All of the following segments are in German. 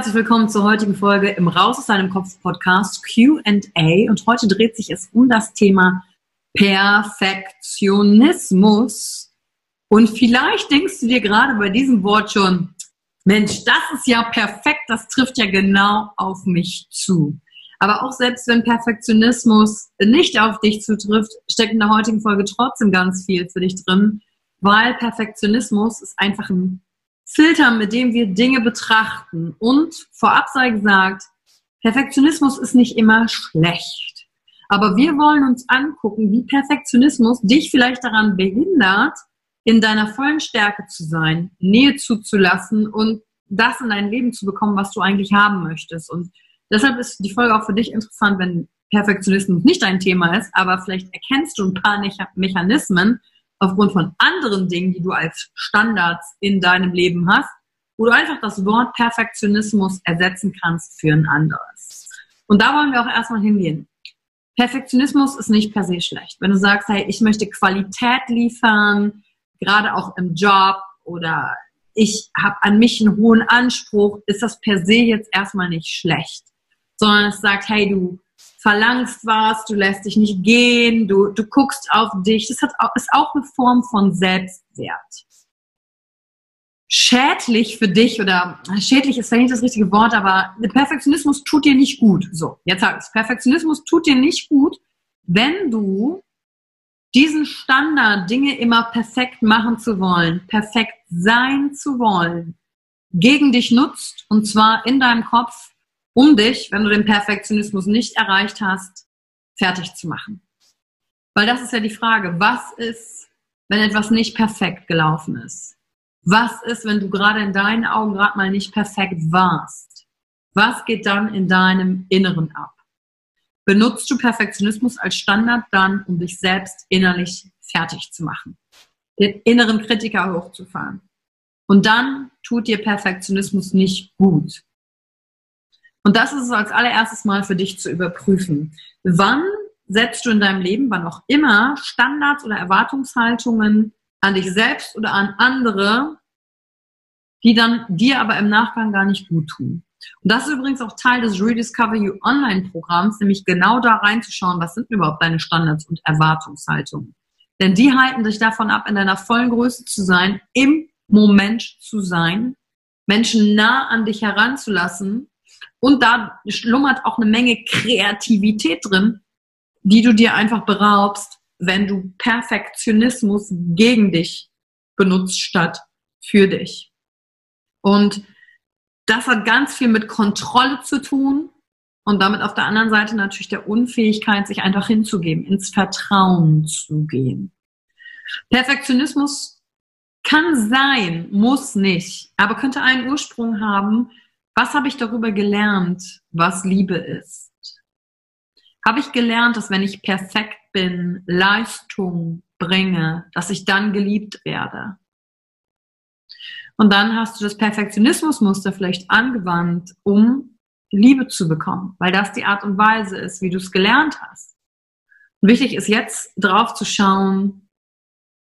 Herzlich willkommen zur heutigen Folge im Raus aus deinem Kopf Podcast QA. Und heute dreht sich es um das Thema Perfektionismus. Und vielleicht denkst du dir gerade bei diesem Wort schon, Mensch, das ist ja perfekt, das trifft ja genau auf mich zu. Aber auch selbst wenn Perfektionismus nicht auf dich zutrifft, steckt in der heutigen Folge trotzdem ganz viel für dich drin, weil Perfektionismus ist einfach ein Filter, mit dem wir Dinge betrachten. Und vorab sei gesagt, Perfektionismus ist nicht immer schlecht. Aber wir wollen uns angucken, wie Perfektionismus dich vielleicht daran behindert, in deiner vollen Stärke zu sein, Nähe zuzulassen und das in dein Leben zu bekommen, was du eigentlich haben möchtest. Und deshalb ist die Folge auch für dich interessant, wenn Perfektionismus nicht dein Thema ist, aber vielleicht erkennst du ein paar Mechanismen, aufgrund von anderen Dingen, die du als Standards in deinem Leben hast, wo du einfach das Wort Perfektionismus ersetzen kannst für ein anderes. Und da wollen wir auch erstmal hingehen. Perfektionismus ist nicht per se schlecht. Wenn du sagst, hey, ich möchte Qualität liefern, gerade auch im Job oder ich habe an mich einen hohen Anspruch, ist das per se jetzt erstmal nicht schlecht. Sondern es sagt, hey, du verlangst was, du lässt dich nicht gehen, du, du guckst auf dich. Das hat, ist auch eine Form von Selbstwert. Schädlich für dich oder schädlich ist vielleicht nicht das richtige Wort, aber Perfektionismus tut dir nicht gut. So, jetzt sag ich Perfektionismus tut dir nicht gut, wenn du diesen Standard, Dinge immer perfekt machen zu wollen, perfekt sein zu wollen, gegen dich nutzt und zwar in deinem Kopf um dich, wenn du den Perfektionismus nicht erreicht hast, fertig zu machen. Weil das ist ja die Frage, was ist, wenn etwas nicht perfekt gelaufen ist? Was ist, wenn du gerade in deinen Augen gerade mal nicht perfekt warst? Was geht dann in deinem Inneren ab? Benutzt du Perfektionismus als Standard dann, um dich selbst innerlich fertig zu machen? Den inneren Kritiker hochzufahren. Und dann tut dir Perfektionismus nicht gut. Und das ist es als allererstes Mal für dich zu überprüfen. Wann setzt du in deinem Leben, wann auch immer, Standards oder Erwartungshaltungen an dich selbst oder an andere, die dann dir aber im Nachgang gar nicht gut tun. Und das ist übrigens auch Teil des Rediscover You Online Programms, nämlich genau da reinzuschauen, was sind überhaupt deine Standards und Erwartungshaltungen. Denn die halten dich davon ab, in deiner vollen Größe zu sein, im Moment zu sein, Menschen nah an dich heranzulassen. Und da schlummert auch eine Menge Kreativität drin, die du dir einfach beraubst, wenn du Perfektionismus gegen dich benutzt statt für dich. Und das hat ganz viel mit Kontrolle zu tun und damit auf der anderen Seite natürlich der Unfähigkeit, sich einfach hinzugeben, ins Vertrauen zu gehen. Perfektionismus kann sein, muss nicht, aber könnte einen Ursprung haben. Was habe ich darüber gelernt, was Liebe ist? Habe ich gelernt, dass wenn ich perfekt bin, Leistung bringe, dass ich dann geliebt werde? Und dann hast du das Perfektionismusmuster vielleicht angewandt, um Liebe zu bekommen, weil das die Art und Weise ist, wie du es gelernt hast. Und wichtig ist jetzt drauf zu schauen,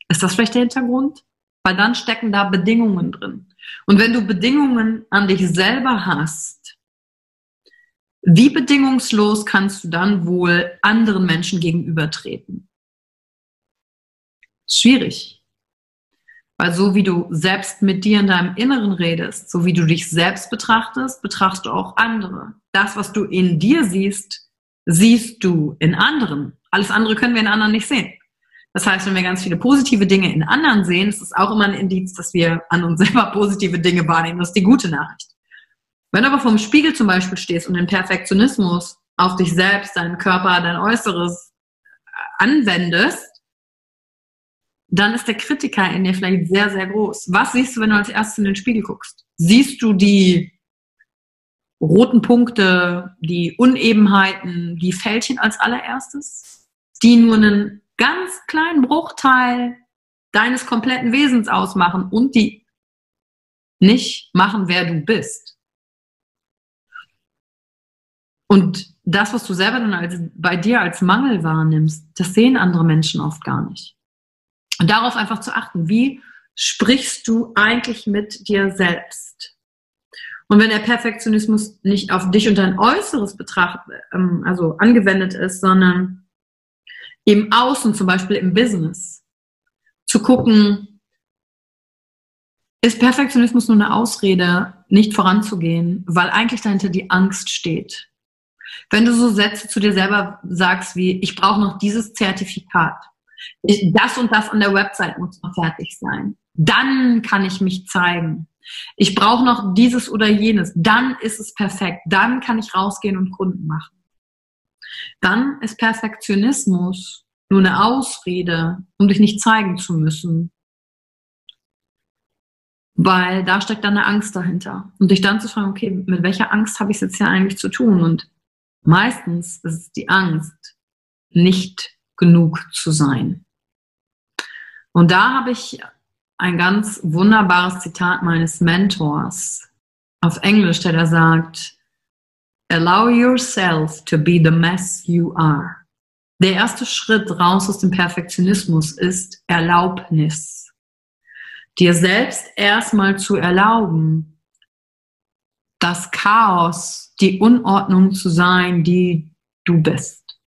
ist das vielleicht der Hintergrund? Weil dann stecken da Bedingungen drin. Und wenn du Bedingungen an dich selber hast, wie bedingungslos kannst du dann wohl anderen Menschen gegenübertreten? Schwierig. Weil so wie du selbst mit dir in deinem Inneren redest, so wie du dich selbst betrachtest, betrachtest du auch andere. Das, was du in dir siehst, siehst du in anderen. Alles andere können wir in anderen nicht sehen. Das heißt, wenn wir ganz viele positive Dinge in anderen sehen, ist es auch immer ein Indiz, dass wir an uns selber positive Dinge wahrnehmen. Das ist die gute Nachricht. Wenn du aber vom Spiegel zum Beispiel stehst und den Perfektionismus auf dich selbst, deinen Körper, dein Äußeres anwendest, dann ist der Kritiker in dir vielleicht sehr, sehr groß. Was siehst du, wenn du als erstes in den Spiegel guckst? Siehst du die roten Punkte, die Unebenheiten, die Fältchen als allererstes, die nur einen ganz kleinen Bruchteil deines kompletten Wesens ausmachen und die nicht machen, wer du bist. Und das, was du selber dann als, bei dir als Mangel wahrnimmst, das sehen andere Menschen oft gar nicht. Und darauf einfach zu achten, wie sprichst du eigentlich mit dir selbst? Und wenn der Perfektionismus nicht auf dich und dein Äußeres betracht, ähm, also angewendet ist, sondern im Außen, zum Beispiel im Business, zu gucken, ist Perfektionismus nur eine Ausrede, nicht voranzugehen, weil eigentlich dahinter die Angst steht. Wenn du so Sätze zu dir selber sagst wie, ich brauche noch dieses Zertifikat, ich, das und das an der Website muss noch fertig sein. Dann kann ich mich zeigen. Ich brauche noch dieses oder jenes. Dann ist es perfekt. Dann kann ich rausgehen und Kunden machen. Dann ist Perfektionismus nur eine Ausrede, um dich nicht zeigen zu müssen. Weil da steckt dann eine Angst dahinter. Und dich dann zu fragen, okay, mit welcher Angst habe ich es jetzt hier eigentlich zu tun? Und meistens ist es die Angst, nicht genug zu sein. Und da habe ich ein ganz wunderbares Zitat meines Mentors auf Englisch, der da sagt, Allow yourself to be the mess you are. Der erste Schritt raus aus dem Perfektionismus ist Erlaubnis. Dir selbst erstmal zu erlauben, das Chaos, die Unordnung zu sein, die du bist.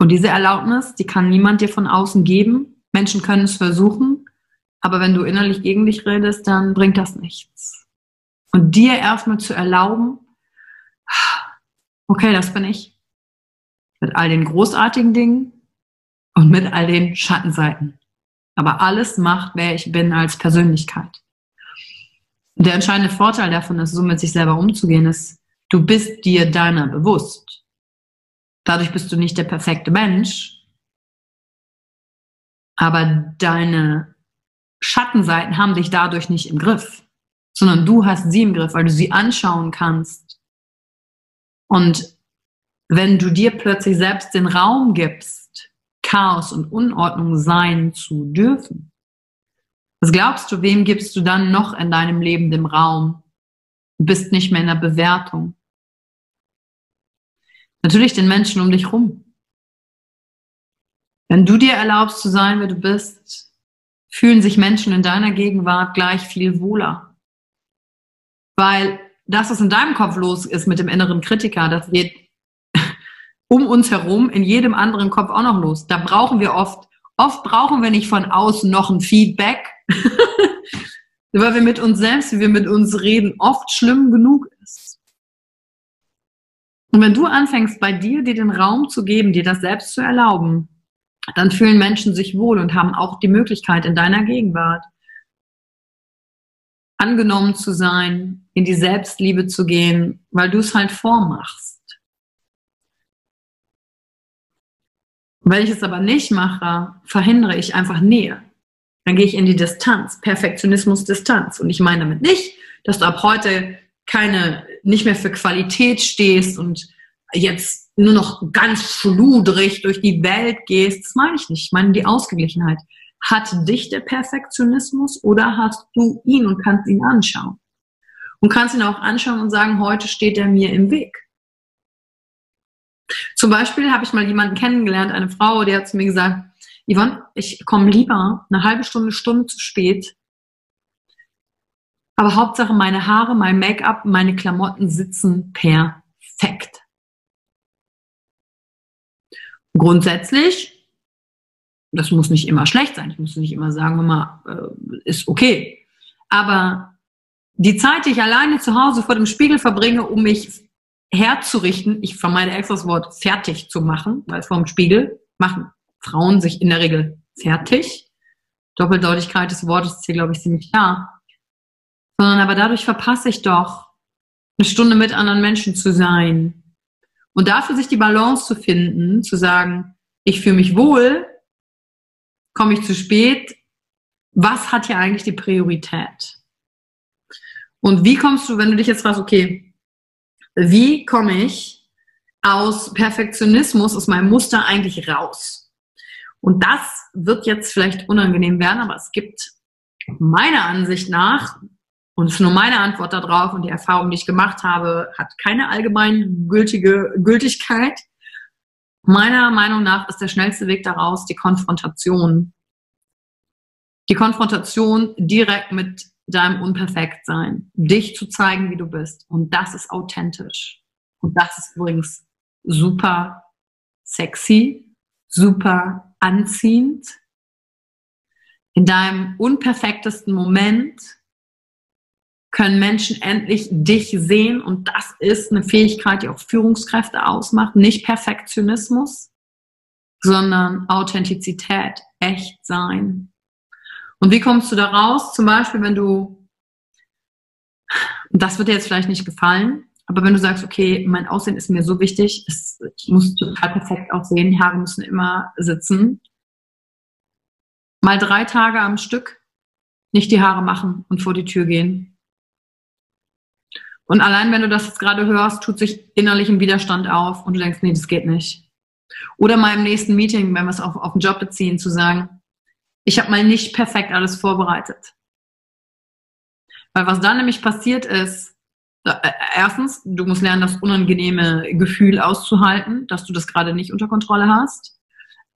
Und diese Erlaubnis, die kann niemand dir von außen geben. Menschen können es versuchen, aber wenn du innerlich gegen dich redest, dann bringt das nichts. Und dir erstmal zu erlauben, okay, das bin ich. Mit all den großartigen Dingen und mit all den Schattenseiten. Aber alles macht, wer ich bin als Persönlichkeit. Der entscheidende Vorteil davon ist, so mit sich selber umzugehen, ist, du bist dir deiner bewusst. Dadurch bist du nicht der perfekte Mensch, aber deine Schattenseiten haben dich dadurch nicht im Griff, sondern du hast sie im Griff, weil du sie anschauen kannst. Und wenn du dir plötzlich selbst den Raum gibst, Chaos und Unordnung sein zu dürfen, was glaubst du, wem gibst du dann noch in deinem Leben den Raum? Du bist nicht mehr in der Bewertung. Natürlich den Menschen um dich rum. Wenn du dir erlaubst zu sein, wer du bist, fühlen sich Menschen in deiner Gegenwart gleich viel wohler. Weil das, was in deinem Kopf los ist mit dem inneren Kritiker, das geht, um uns herum in jedem anderen Kopf auch noch los. Da brauchen wir oft, oft brauchen wir nicht von außen noch ein Feedback, weil wir mit uns selbst, wie wir mit uns reden, oft schlimm genug ist. Und wenn du anfängst, bei dir dir den Raum zu geben, dir das selbst zu erlauben, dann fühlen Menschen sich wohl und haben auch die Möglichkeit in deiner Gegenwart angenommen zu sein, in die Selbstliebe zu gehen, weil du es halt vormachst. Wenn ich es aber nicht mache, verhindere ich einfach Nähe. Dann gehe ich in die Distanz, Perfektionismus, Distanz. Und ich meine damit nicht, dass du ab heute keine, nicht mehr für Qualität stehst und jetzt nur noch ganz schludrig durch die Welt gehst. Das meine ich nicht. Ich meine die Ausgeglichenheit. Hat dich der Perfektionismus oder hast du ihn und kannst ihn anschauen? Und kannst ihn auch anschauen und sagen, heute steht er mir im Weg. Zum Beispiel habe ich mal jemanden kennengelernt, eine Frau, die hat zu mir gesagt, Yvonne, ich komme lieber eine halbe Stunde, Stunde zu spät. Aber Hauptsache meine Haare, mein Make-up, meine Klamotten sitzen perfekt. Grundsätzlich das muss nicht immer schlecht sein. Ich muss nicht immer sagen, mal, äh, ist okay. Aber die Zeit, die ich alleine zu Hause vor dem Spiegel verbringe, um mich herzurichten, ich vermeide extra das Wort fertig zu machen, weil vor dem Spiegel machen Frauen sich in der Regel fertig. Doppeldeutigkeit des Wortes ist hier, glaube ich, ziemlich klar. Sondern aber dadurch verpasse ich doch, eine Stunde mit anderen Menschen zu sein. Und dafür sich die Balance zu finden, zu sagen, ich fühle mich wohl, komme ich zu spät, was hat hier eigentlich die Priorität? Und wie kommst du, wenn du dich jetzt fragst, okay, wie komme ich aus Perfektionismus, aus meinem Muster eigentlich raus? Und das wird jetzt vielleicht unangenehm werden, aber es gibt meiner Ansicht nach, und es ist nur meine Antwort darauf und die Erfahrung, die ich gemacht habe, hat keine allgemein gültige Gültigkeit. Meiner Meinung nach ist der schnellste Weg daraus die Konfrontation. Die Konfrontation direkt mit deinem Unperfektsein. Dich zu zeigen, wie du bist. Und das ist authentisch. Und das ist übrigens super sexy, super anziehend. In deinem unperfektesten Moment können Menschen endlich dich sehen und das ist eine Fähigkeit, die auch Führungskräfte ausmacht. Nicht Perfektionismus, sondern Authentizität, echt sein. Und wie kommst du da raus? Zum Beispiel, wenn du, das wird dir jetzt vielleicht nicht gefallen, aber wenn du sagst, okay, mein Aussehen ist mir so wichtig, es, ich muss total perfekt aussehen, Haare müssen immer sitzen, mal drei Tage am Stück nicht die Haare machen und vor die Tür gehen. Und allein wenn du das jetzt gerade hörst, tut sich innerlich ein Widerstand auf und du denkst, nee, das geht nicht. Oder mal im nächsten Meeting, wenn wir es auf, auf den Job beziehen, zu sagen, ich habe mal nicht perfekt alles vorbereitet. Weil was dann nämlich passiert ist, äh, erstens, du musst lernen, das unangenehme Gefühl auszuhalten, dass du das gerade nicht unter Kontrolle hast.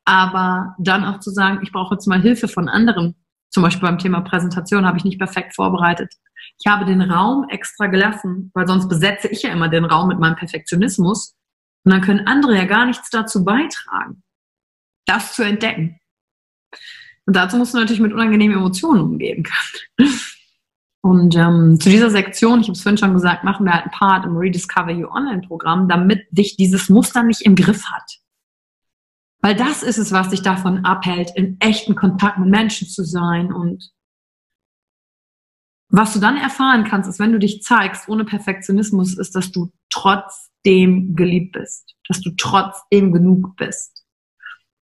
Aber dann auch zu sagen, ich brauche jetzt mal Hilfe von anderen. Zum Beispiel beim Thema Präsentation habe ich nicht perfekt vorbereitet. Ich habe den Raum extra gelassen, weil sonst besetze ich ja immer den Raum mit meinem Perfektionismus. Und dann können andere ja gar nichts dazu beitragen, das zu entdecken. Und dazu musst du natürlich mit unangenehmen Emotionen umgehen können. Und ähm, zu dieser Sektion, ich habe es vorhin schon gesagt, machen wir halt einen Part im Rediscover You Online-Programm, damit dich dieses Muster nicht im Griff hat. Weil das ist es, was dich davon abhält, in echten Kontakt mit Menschen zu sein. Und was du dann erfahren kannst, ist, wenn du dich zeigst ohne Perfektionismus, ist, dass du trotzdem geliebt bist, dass du trotzdem genug bist.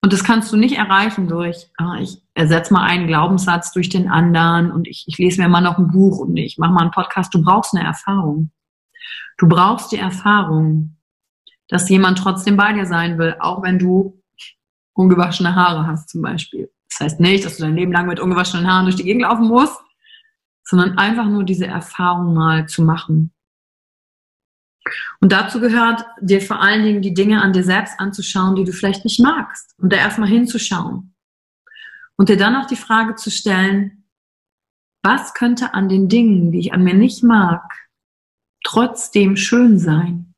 Und das kannst du nicht erreichen durch, ah, ich ersetze mal einen Glaubenssatz durch den anderen und ich, ich lese mir mal noch ein Buch und ich mache mal einen Podcast. Du brauchst eine Erfahrung. Du brauchst die Erfahrung, dass jemand trotzdem bei dir sein will, auch wenn du ungewaschene Haare hast zum Beispiel. Das heißt nicht, dass du dein Leben lang mit ungewaschenen Haaren durch die Gegend laufen musst, sondern einfach nur diese Erfahrung mal zu machen. Und dazu gehört, dir vor allen Dingen die Dinge an dir selbst anzuschauen, die du vielleicht nicht magst. Und da erstmal hinzuschauen. Und dir dann auch die Frage zu stellen, was könnte an den Dingen, die ich an mir nicht mag, trotzdem schön sein?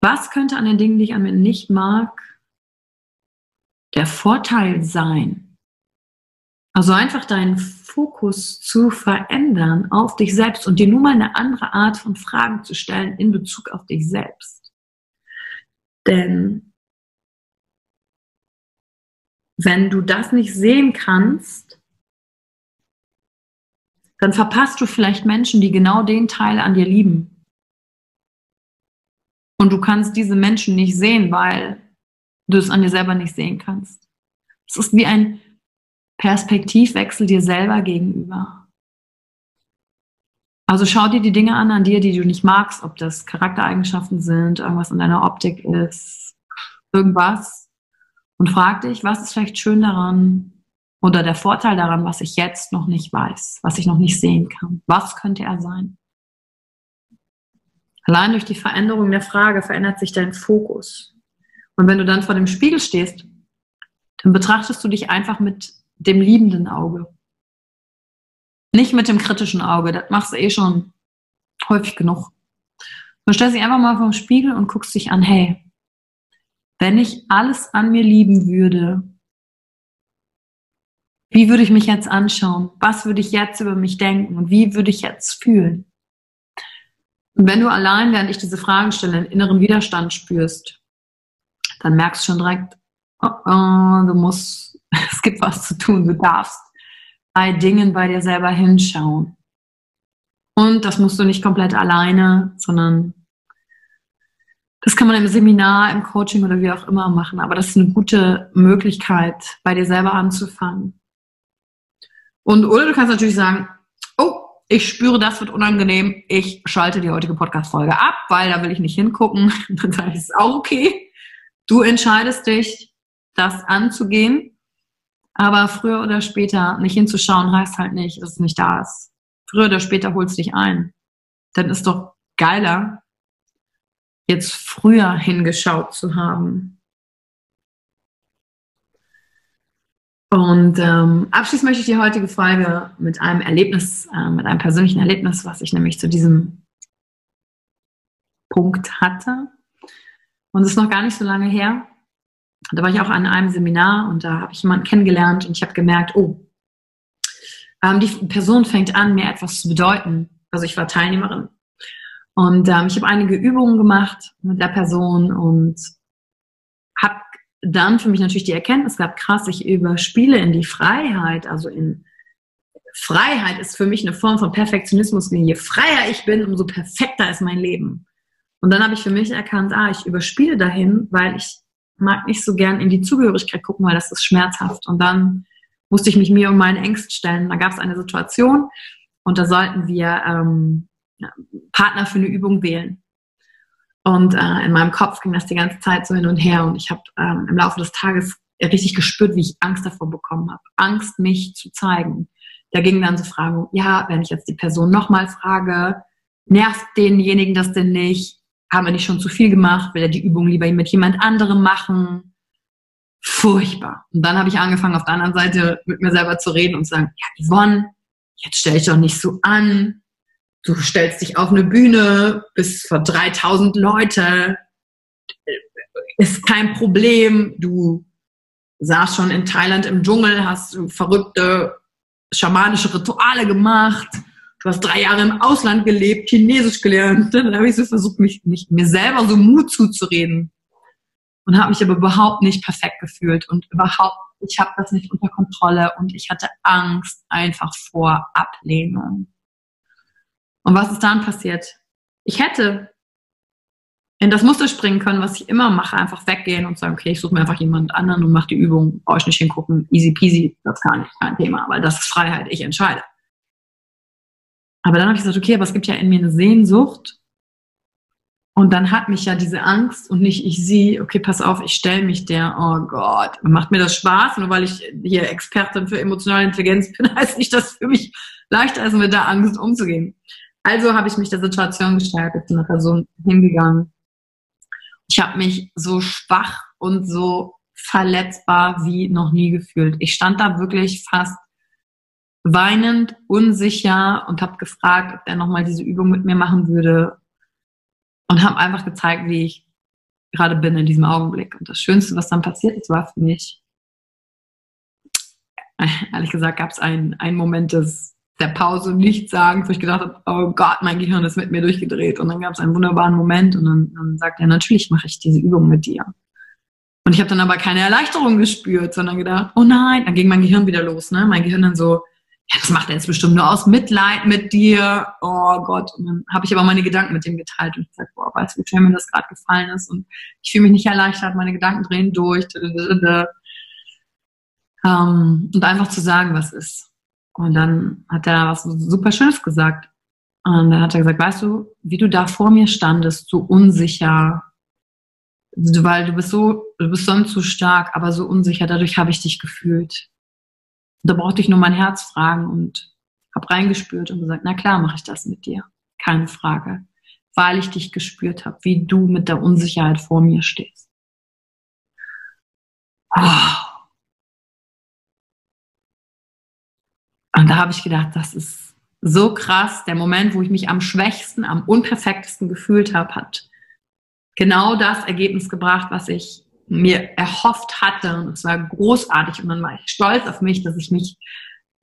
Was könnte an den Dingen, die ich an mir nicht mag, der Vorteil sein? Also einfach deinen Fokus zu verändern auf dich selbst und dir nur mal eine andere Art von Fragen zu stellen in Bezug auf dich selbst. Denn wenn du das nicht sehen kannst, dann verpasst du vielleicht Menschen, die genau den Teil an dir lieben. Und du kannst diese Menschen nicht sehen, weil du es an dir selber nicht sehen kannst. Es ist wie ein Perspektivwechsel dir selber gegenüber. Also schau dir die Dinge an an dir, die du nicht magst, ob das Charaktereigenschaften sind, irgendwas in deiner Optik ist, irgendwas. Und frag dich, was ist vielleicht schön daran oder der Vorteil daran, was ich jetzt noch nicht weiß, was ich noch nicht sehen kann. Was könnte er sein? Allein durch die Veränderung der Frage verändert sich dein Fokus. Und wenn du dann vor dem Spiegel stehst, dann betrachtest du dich einfach mit dem liebenden Auge. Nicht mit dem kritischen Auge, das machst du eh schon häufig genug. Du stellst dich einfach mal vor dem Spiegel und guckst dich an, hey, wenn ich alles an mir lieben würde, wie würde ich mich jetzt anschauen? Was würde ich jetzt über mich denken? Und wie würde ich jetzt fühlen? Und wenn du allein, während ich diese Fragen stelle, einen inneren Widerstand spürst, dann merkst du schon direkt, oh, oh, du musst, es gibt was zu tun, du darfst bei Dingen bei dir selber hinschauen. Und das musst du nicht komplett alleine, sondern das kann man im Seminar, im Coaching oder wie auch immer machen. Aber das ist eine gute Möglichkeit, bei dir selber anzufangen. Und oder du kannst natürlich sagen, oh, ich spüre, das wird unangenehm. Ich schalte die heutige Podcast-Folge ab, weil da will ich nicht hingucken. Dann sage ich, ist auch okay. Du entscheidest dich, das anzugehen. Aber früher oder später nicht hinzuschauen heißt halt nicht, dass es nicht da ist. Früher oder später holst du dich ein. Dann ist doch geiler, jetzt früher hingeschaut zu haben. Und ähm, abschließend möchte ich die heutige Folge mit einem Erlebnis, äh, mit einem persönlichen Erlebnis, was ich nämlich zu diesem Punkt hatte. Und es ist noch gar nicht so lange her. Da war ich auch an einem Seminar und da habe ich jemanden kennengelernt und ich habe gemerkt, oh, ähm, die Person fängt an, mir etwas zu bedeuten. Also ich war Teilnehmerin. Und ähm, ich habe einige Übungen gemacht mit der Person und habe dann für mich natürlich die Erkenntnis gehabt, krass, ich überspiele in die Freiheit, also in Freiheit ist für mich eine Form von Perfektionismus. Je freier ich bin, umso perfekter ist mein Leben. Und dann habe ich für mich erkannt, ah, ich überspiele dahin, weil ich mag nicht so gern in die Zugehörigkeit gucken, weil das ist schmerzhaft. Und dann musste ich mich mir um meine Ängste stellen. Da gab es eine Situation und da sollten wir ähm, Partner für eine Übung wählen. Und äh, in meinem Kopf ging das die ganze Zeit so hin und her und ich habe ähm, im Laufe des Tages richtig gespürt, wie ich Angst davor bekommen habe. Angst, mich zu zeigen. Da gingen dann so Fragen, ja, wenn ich jetzt die Person nochmal frage, nervt denjenigen das denn nicht? Haben wir nicht schon zu viel gemacht? Will er die Übung lieber mit jemand anderem machen? Furchtbar. Und dann habe ich angefangen, auf der anderen Seite mit mir selber zu reden und zu sagen, ja, Yvonne, jetzt stell dich doch nicht so an du stellst dich auf eine Bühne bis vor 3000 Leute, ist kein Problem. Du saßt schon in Thailand im Dschungel, hast verrückte schamanische Rituale gemacht. Du hast drei Jahre im Ausland gelebt, Chinesisch gelernt. Dann habe ich so versucht, mich, mich mir selber so Mut zuzureden und habe mich aber überhaupt nicht perfekt gefühlt und überhaupt, ich habe das nicht unter Kontrolle und ich hatte Angst einfach vor Ablehnung. Und was ist dann passiert? Ich hätte in das Muster springen können, was ich immer mache, einfach weggehen und sagen, okay, ich suche mir einfach jemand anderen und mache die Übung, brauche ich nicht hingucken, easy peasy, das ist gar nicht kein Thema, weil das ist Freiheit, ich entscheide. Aber dann habe ich gesagt, okay, aber es gibt ja in mir eine Sehnsucht und dann hat mich ja diese Angst und nicht ich sie, okay, pass auf, ich stelle mich der, oh Gott, macht mir das Spaß, nur weil ich hier Expertin für emotionale Intelligenz bin, heißt nicht, dass für mich leichter ist, mit der Angst umzugehen. Also habe ich mich der Situation gestellt, bin einer Person hingegangen. Ich habe mich so schwach und so verletzbar wie noch nie gefühlt. Ich stand da wirklich fast weinend, unsicher und habe gefragt, ob er nochmal diese Übung mit mir machen würde und habe einfach gezeigt, wie ich gerade bin in diesem Augenblick. Und das Schönste, was dann passiert ist, war für mich, ehrlich gesagt, gab es einen, einen Moment des, der Pause und Nichtsagens, wo ich gedacht habe, oh Gott, mein Gehirn ist mit mir durchgedreht. Und dann gab es einen wunderbaren Moment und dann, dann sagt er, natürlich mache ich diese Übung mit dir. Und ich habe dann aber keine Erleichterung gespürt, sondern gedacht, oh nein, dann ging mein Gehirn wieder los. Ne? Mein Gehirn dann so, ja, das macht er jetzt bestimmt nur aus Mitleid mit dir. Oh Gott. Und dann habe ich aber meine Gedanken mit ihm geteilt und gesagt, boah, weißt du, wie schön mir das gerade gefallen ist. Und ich fühle mich nicht erleichtert, meine Gedanken drehen durch. Um, und einfach zu sagen, was ist. Und dann hat er was super Schönes gesagt. Und dann hat er gesagt, weißt du, wie du da vor mir standest, so unsicher, weil du bist so, du bist sonst so stark, aber so unsicher, dadurch habe ich dich gefühlt. Da brauchte ich nur mein Herz fragen und habe reingespürt und gesagt, na klar mache ich das mit dir. Keine Frage. Weil ich dich gespürt habe, wie du mit der Unsicherheit vor mir stehst. Oh. Und da habe ich gedacht, das ist so krass. Der Moment, wo ich mich am schwächsten, am unperfektesten gefühlt habe, hat genau das Ergebnis gebracht, was ich mir erhofft hatte. Und es war großartig. Und dann war ich stolz auf mich, dass ich mich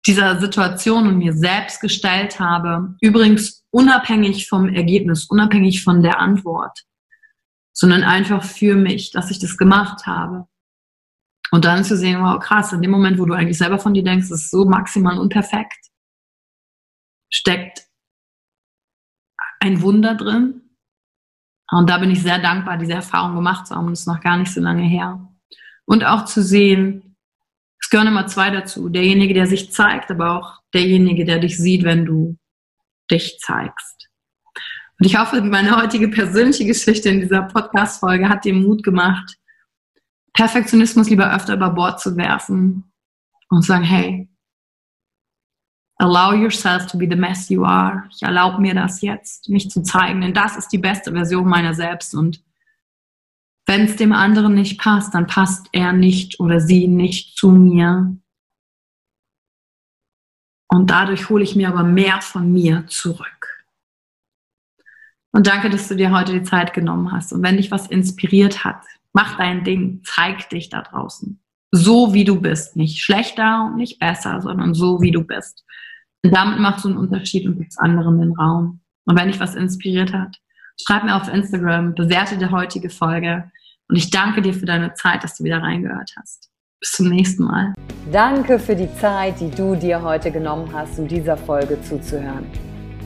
dieser Situation und mir selbst gestellt habe. Übrigens unabhängig vom Ergebnis, unabhängig von der Antwort, sondern einfach für mich, dass ich das gemacht habe. Und dann zu sehen, wow, krass, in dem Moment, wo du eigentlich selber von dir denkst, ist so maximal unperfekt, steckt ein Wunder drin, und da bin ich sehr dankbar, diese Erfahrung gemacht zu haben. Es ist noch gar nicht so lange her. Und auch zu sehen, es gehören immer zwei dazu. Derjenige, der sich zeigt, aber auch derjenige, der dich sieht, wenn du dich zeigst. Und ich hoffe, meine heutige persönliche Geschichte in dieser Podcast-Folge hat dir Mut gemacht, Perfektionismus lieber öfter über Bord zu werfen und zu sagen, hey, Allow yourself to be the mess you are. Ich erlaube mir das jetzt, mich zu zeigen, denn das ist die beste Version meiner selbst. Und wenn es dem anderen nicht passt, dann passt er nicht oder sie nicht zu mir. Und dadurch hole ich mir aber mehr von mir zurück. Und danke, dass du dir heute die Zeit genommen hast. Und wenn dich was inspiriert hat, mach dein Ding, zeig dich da draußen. So wie du bist. Nicht schlechter und nicht besser, sondern so wie du bist. Und damit machst du einen Unterschied und gibst anderen den Raum. Und wenn dich was inspiriert hat, schreib mir auf Instagram, bewerte die heutige Folge. Und ich danke dir für deine Zeit, dass du wieder reingehört hast. Bis zum nächsten Mal. Danke für die Zeit, die du dir heute genommen hast, um dieser Folge zuzuhören.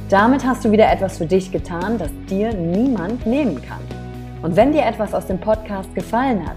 Damit hast du wieder etwas für dich getan, das dir niemand nehmen kann. Und wenn dir etwas aus dem Podcast gefallen hat,